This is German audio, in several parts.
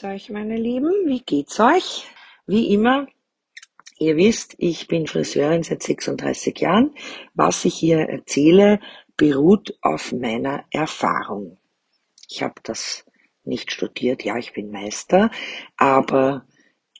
Grüß euch, meine Lieben. Wie geht's euch? Wie immer, ihr wisst, ich bin Friseurin seit 36 Jahren. Was ich hier erzähle, beruht auf meiner Erfahrung. Ich habe das nicht studiert, ja, ich bin Meister, aber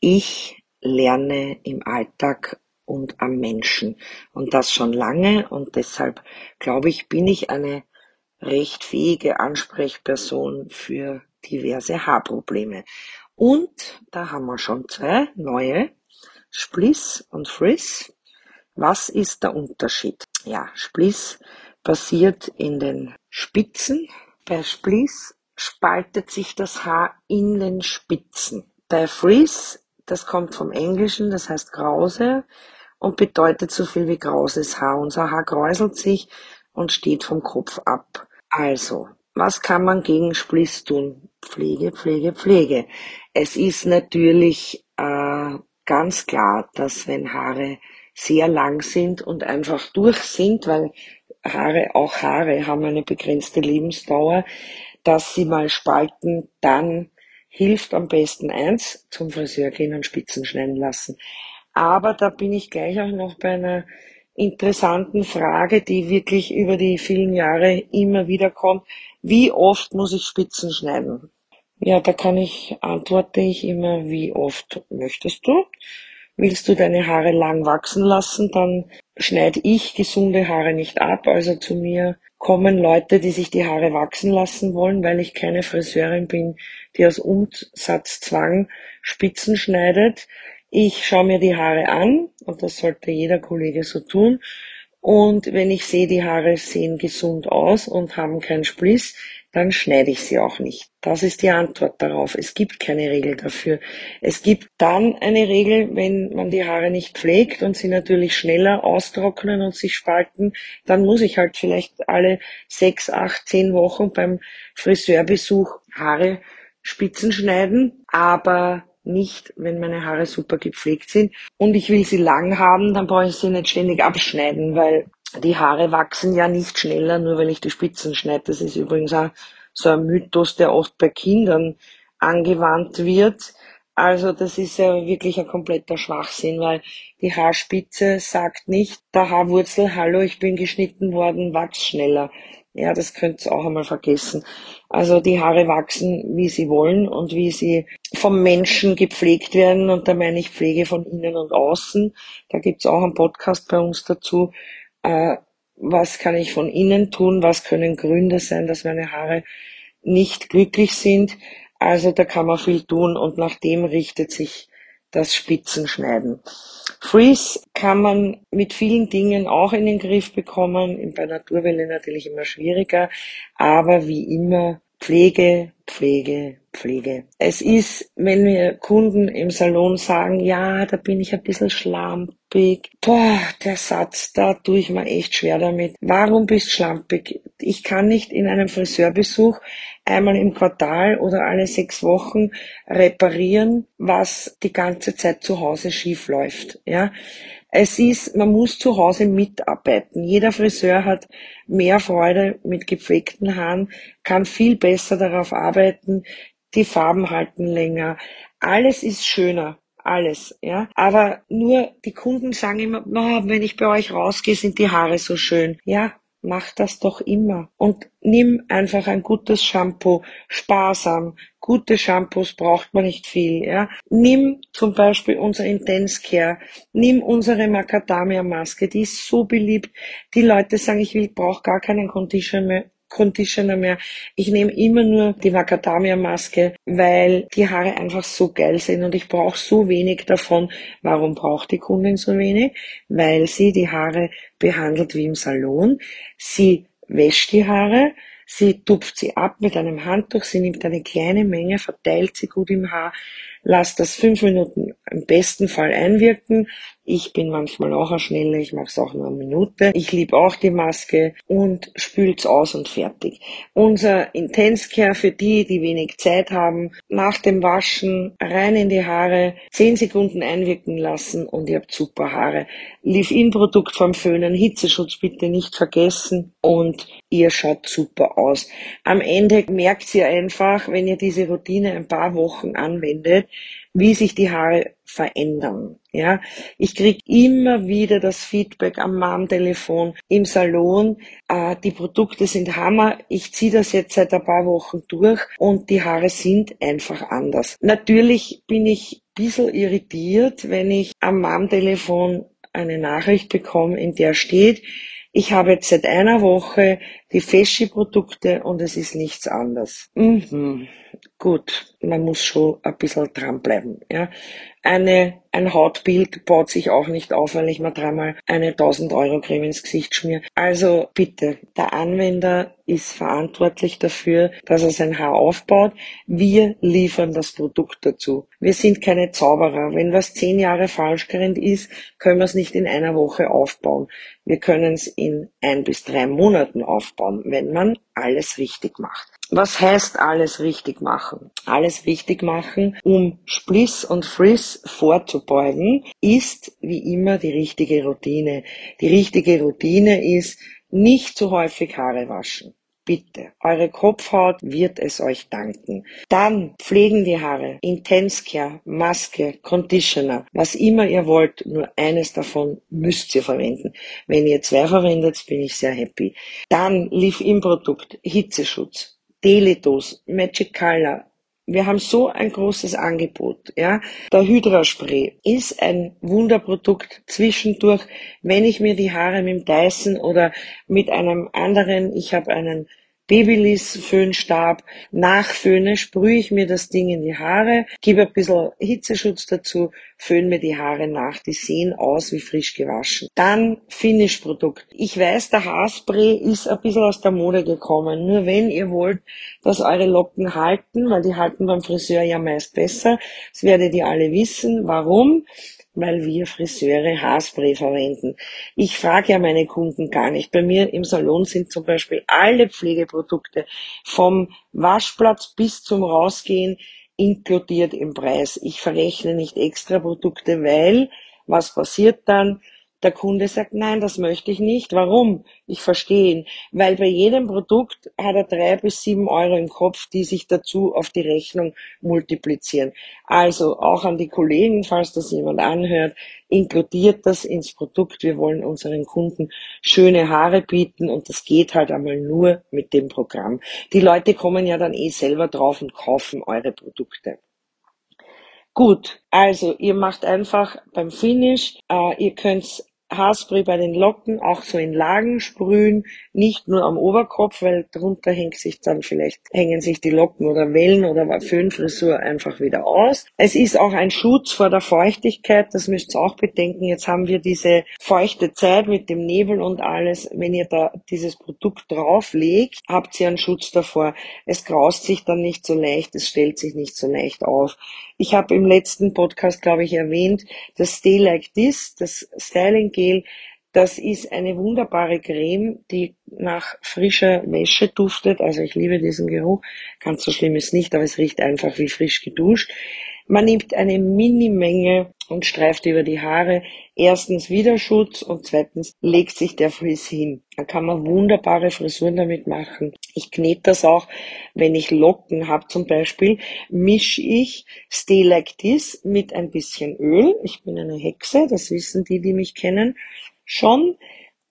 ich lerne im Alltag und am Menschen und das schon lange und deshalb glaube ich, bin ich eine recht fähige Ansprechperson für diverse Haarprobleme. Und da haben wir schon zwei neue, Spliss und Frizz. Was ist der Unterschied? Ja, Spliss passiert in den Spitzen. Bei Spliss spaltet sich das Haar in den Spitzen. Bei Frizz, das kommt vom Englischen, das heißt Krause und bedeutet so viel wie krauses Haar. Unser Haar kräuselt sich und steht vom Kopf ab. Also, was kann man gegen Spliss tun? Pflege, Pflege, Pflege. Es ist natürlich äh, ganz klar, dass wenn Haare sehr lang sind und einfach durch sind, weil Haare, auch Haare haben eine begrenzte Lebensdauer, dass sie mal spalten, dann hilft am besten eins, zum Friseur gehen und Spitzen schneiden lassen. Aber da bin ich gleich auch noch bei einer interessanten Frage, die wirklich über die vielen Jahre immer wieder kommt. Wie oft muss ich Spitzen schneiden? Ja, da kann ich, antworte ich immer, wie oft möchtest du? Willst du deine Haare lang wachsen lassen, dann schneide ich gesunde Haare nicht ab. Also zu mir kommen Leute, die sich die Haare wachsen lassen wollen, weil ich keine Friseurin bin, die aus Umsatzzwang Spitzen schneidet. Ich schaue mir die Haare an und das sollte jeder Kollege so tun. Und wenn ich sehe, die Haare sehen gesund aus und haben keinen Spliss, dann schneide ich sie auch nicht. Das ist die Antwort darauf. Es gibt keine Regel dafür. Es gibt dann eine Regel, wenn man die Haare nicht pflegt und sie natürlich schneller austrocknen und sich spalten, dann muss ich halt vielleicht alle sechs, acht, zehn Wochen beim Friseurbesuch Haare Spitzen schneiden. Aber nicht, wenn meine Haare super gepflegt sind und ich will sie lang haben, dann brauche ich sie nicht ständig abschneiden, weil die Haare wachsen ja nicht schneller, nur weil ich die Spitzen schneide. Das ist übrigens auch so ein Mythos, der oft bei Kindern angewandt wird. Also das ist ja wirklich ein kompletter Schwachsinn, weil die Haarspitze sagt nicht, der Haarwurzel, hallo, ich bin geschnitten worden, wachs schneller. Ja, das könnt ihr auch einmal vergessen. Also die Haare wachsen, wie sie wollen und wie sie vom Menschen gepflegt werden. Und da meine ich Pflege von innen und außen. Da gibt's auch einen Podcast bei uns dazu. Äh, was kann ich von innen tun? Was können Gründe sein, dass meine Haare nicht glücklich sind? Also da kann man viel tun und nach dem richtet sich das Spitzenschneiden. Freeze kann man mit vielen Dingen auch in den Griff bekommen, bei Naturwelle natürlich immer schwieriger, aber wie immer Pflege, Pflege, Pflege. Es ist, wenn mir Kunden im Salon sagen, ja, da bin ich ein bisschen schlampig. Boah, der Satz, da tue ich mir echt schwer damit. Warum bist du schlampig? Ich kann nicht in einem Friseurbesuch einmal im Quartal oder alle sechs Wochen reparieren, was die ganze Zeit zu Hause schief läuft. Ja, es ist, man muss zu Hause mitarbeiten. Jeder Friseur hat mehr Freude mit gepflegten Haaren, kann viel besser darauf arbeiten, die Farben halten länger. Alles ist schöner. Alles, ja. Aber nur die Kunden sagen immer, oh, wenn ich bei euch rausgehe, sind die Haare so schön. Ja, mach das doch immer. Und nimm einfach ein gutes Shampoo, sparsam. Gute Shampoos braucht man nicht viel, ja. Nimm zum Beispiel unser Intense Care. Nimm unsere Macadamia Maske, die ist so beliebt. Die Leute sagen, ich will, brauche gar keinen Conditioner mehr. Conditioner mehr. Ich nehme immer nur die Macadamia Maske, weil die Haare einfach so geil sind und ich brauche so wenig davon. Warum braucht die Kundin so wenig? Weil sie die Haare behandelt wie im Salon. Sie wäscht die Haare, sie tupft sie ab mit einem Handtuch, sie nimmt eine kleine Menge, verteilt sie gut im Haar, lasst das fünf Minuten im besten Fall einwirken Ich bin manchmal auch eine Schnelle, ich mache es auch nur eine Minute. Ich liebe auch die Maske und spült's aus und fertig. Unser Intense Care für die, die wenig Zeit haben, nach dem Waschen rein in die Haare, 10 Sekunden einwirken lassen und ihr habt super Haare. Leave-In-Produkt vom Föhnen, Hitzeschutz bitte nicht vergessen und ihr schaut super aus. Am Ende merkt ihr einfach, wenn ihr diese Routine ein paar Wochen anwendet, wie sich die Haare verändern. Ja, ich krieg immer wieder das Feedback am Mom-Telefon im Salon. Äh, die Produkte sind Hammer. Ich ziehe das jetzt seit ein paar Wochen durch und die Haare sind einfach anders. Natürlich bin ich ein bisschen irritiert, wenn ich am Mom-Telefon eine Nachricht bekomme, in der steht, ich habe jetzt seit einer Woche die Feschi-Produkte und es ist nichts anders. Mhm. Gut, man muss schon ein bisschen dranbleiben. Ja. Eine, ein Hautbild baut sich auch nicht auf, weil ich mir dreimal eine 1000 Euro Creme ins Gesicht schmier. Also bitte, der Anwender ist verantwortlich dafür, dass er sein Haar aufbaut. Wir liefern das Produkt dazu. Wir sind keine Zauberer. Wenn was zehn Jahre falsch gerinnt ist, können wir es nicht in einer Woche aufbauen. Wir können es in ein bis drei Monaten aufbauen, wenn man alles richtig macht. Was heißt alles richtig machen? Alles richtig machen, um Spliss und Frizz vorzubeugen, ist wie immer die richtige Routine. Die richtige Routine ist, nicht zu häufig Haare waschen. Bitte, eure Kopfhaut wird es euch danken. Dann pflegen die Haare, Intense Care, Maske, Conditioner, was immer ihr wollt, nur eines davon müsst ihr verwenden. Wenn ihr zwei verwendet, bin ich sehr happy. Dann Leave-In-Produkt, Hitzeschutz, Delitos, Magic Color. Wir haben so ein großes Angebot, ja. Der Hydra-Spray ist ein Wunderprodukt zwischendurch, wenn ich mir die Haare mit dem Dyson oder mit einem anderen, ich habe einen Babyliss Föhnstab nachföhne, sprühe ich mir das Ding in die Haare, gebe ein bisschen Hitzeschutz dazu, föhne mir die Haare nach, die sehen aus wie frisch gewaschen. Dann Finish-Produkt. Ich weiß, der Haarspray ist ein bisschen aus der Mode gekommen. Nur wenn ihr wollt, dass eure Locken halten, weil die halten beim Friseur ja meist besser, das werdet ihr alle wissen. Warum? weil wir Friseure Haarspray verwenden. Ich frage ja meine Kunden gar nicht. Bei mir im Salon sind zum Beispiel alle Pflegeprodukte vom Waschplatz bis zum Rausgehen inkludiert im Preis. Ich verrechne nicht extra Produkte, weil was passiert dann? Der Kunde sagt, nein, das möchte ich nicht. Warum? Ich verstehe ihn. Weil bei jedem Produkt hat er drei bis sieben Euro im Kopf, die sich dazu auf die Rechnung multiplizieren. Also auch an die Kollegen, falls das jemand anhört, inkludiert das ins Produkt. Wir wollen unseren Kunden schöne Haare bieten und das geht halt einmal nur mit dem Programm. Die Leute kommen ja dann eh selber drauf und kaufen eure Produkte. Gut, also ihr macht einfach beim Finish, äh, ihr könnt Haarspray bei den Locken auch so in Lagen sprühen, nicht nur am Oberkopf, weil drunter hängt sich dann vielleicht, hängen sich die Locken oder Wellen oder Föhnfrisur einfach wieder aus. Es ist auch ein Schutz vor der Feuchtigkeit, das müsst ihr auch bedenken. Jetzt haben wir diese feuchte Zeit mit dem Nebel und alles. Wenn ihr da dieses Produkt drauflegt, habt ihr einen Schutz davor. Es graust sich dann nicht so leicht, es stellt sich nicht so leicht auf. Ich habe im letzten Podcast, glaube ich, erwähnt, das Stay Like This, das Styling Gel, das ist eine wunderbare Creme, die nach frischer Wäsche duftet. Also ich liebe diesen Geruch. Ganz so schlimm ist nicht, aber es riecht einfach wie frisch geduscht. Man nimmt eine Mini-Menge und streift über die Haare. Erstens Widerschutz und zweitens legt sich der Frizz hin. Da kann man wunderbare Frisuren damit machen. Ich knete das auch, wenn ich Locken habe zum Beispiel, mische ich Stay Like This mit ein bisschen Öl. Ich bin eine Hexe, das wissen die, die mich kennen schon.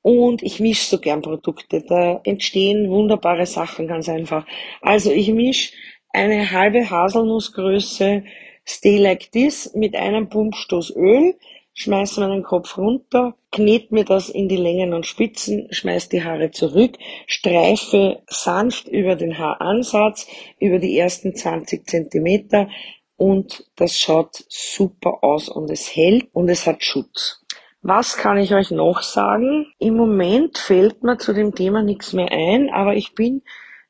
Und ich mische so gern Produkte. Da entstehen wunderbare Sachen ganz einfach. Also ich mische eine halbe Haselnussgröße Stay Like This mit einem Pumpstoß Öl, schmeiße meinen Kopf runter, knet mir das in die Längen und Spitzen, schmeiß die Haare zurück, streife sanft über den Haaransatz, über die ersten 20 Zentimeter und das schaut super aus und es hält und es hat Schutz. Was kann ich euch noch sagen? Im Moment fällt mir zu dem Thema nichts mehr ein, aber ich bin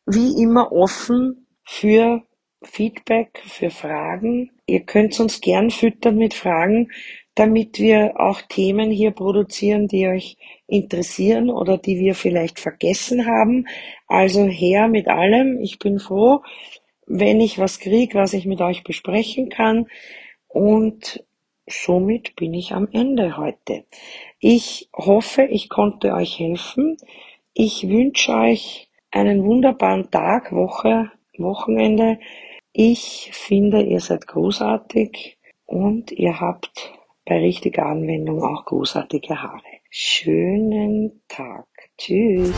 wie immer offen für Feedback, für Fragen. Ihr könnt uns gern füttern mit Fragen. damit wir auch Themen hier produzieren, die euch interessieren oder die wir vielleicht vergessen haben. Also her mit allem. Ich bin froh, wenn ich was kriege, was ich mit euch besprechen kann. Und somit bin ich am Ende heute. Ich hoffe, ich konnte euch helfen. Ich wünsche euch einen wunderbaren Tag, Woche, Wochenende. Ich finde, ihr seid großartig und ihr habt bei richtiger Anwendung auch großartige Haare. Schönen Tag. Tschüss.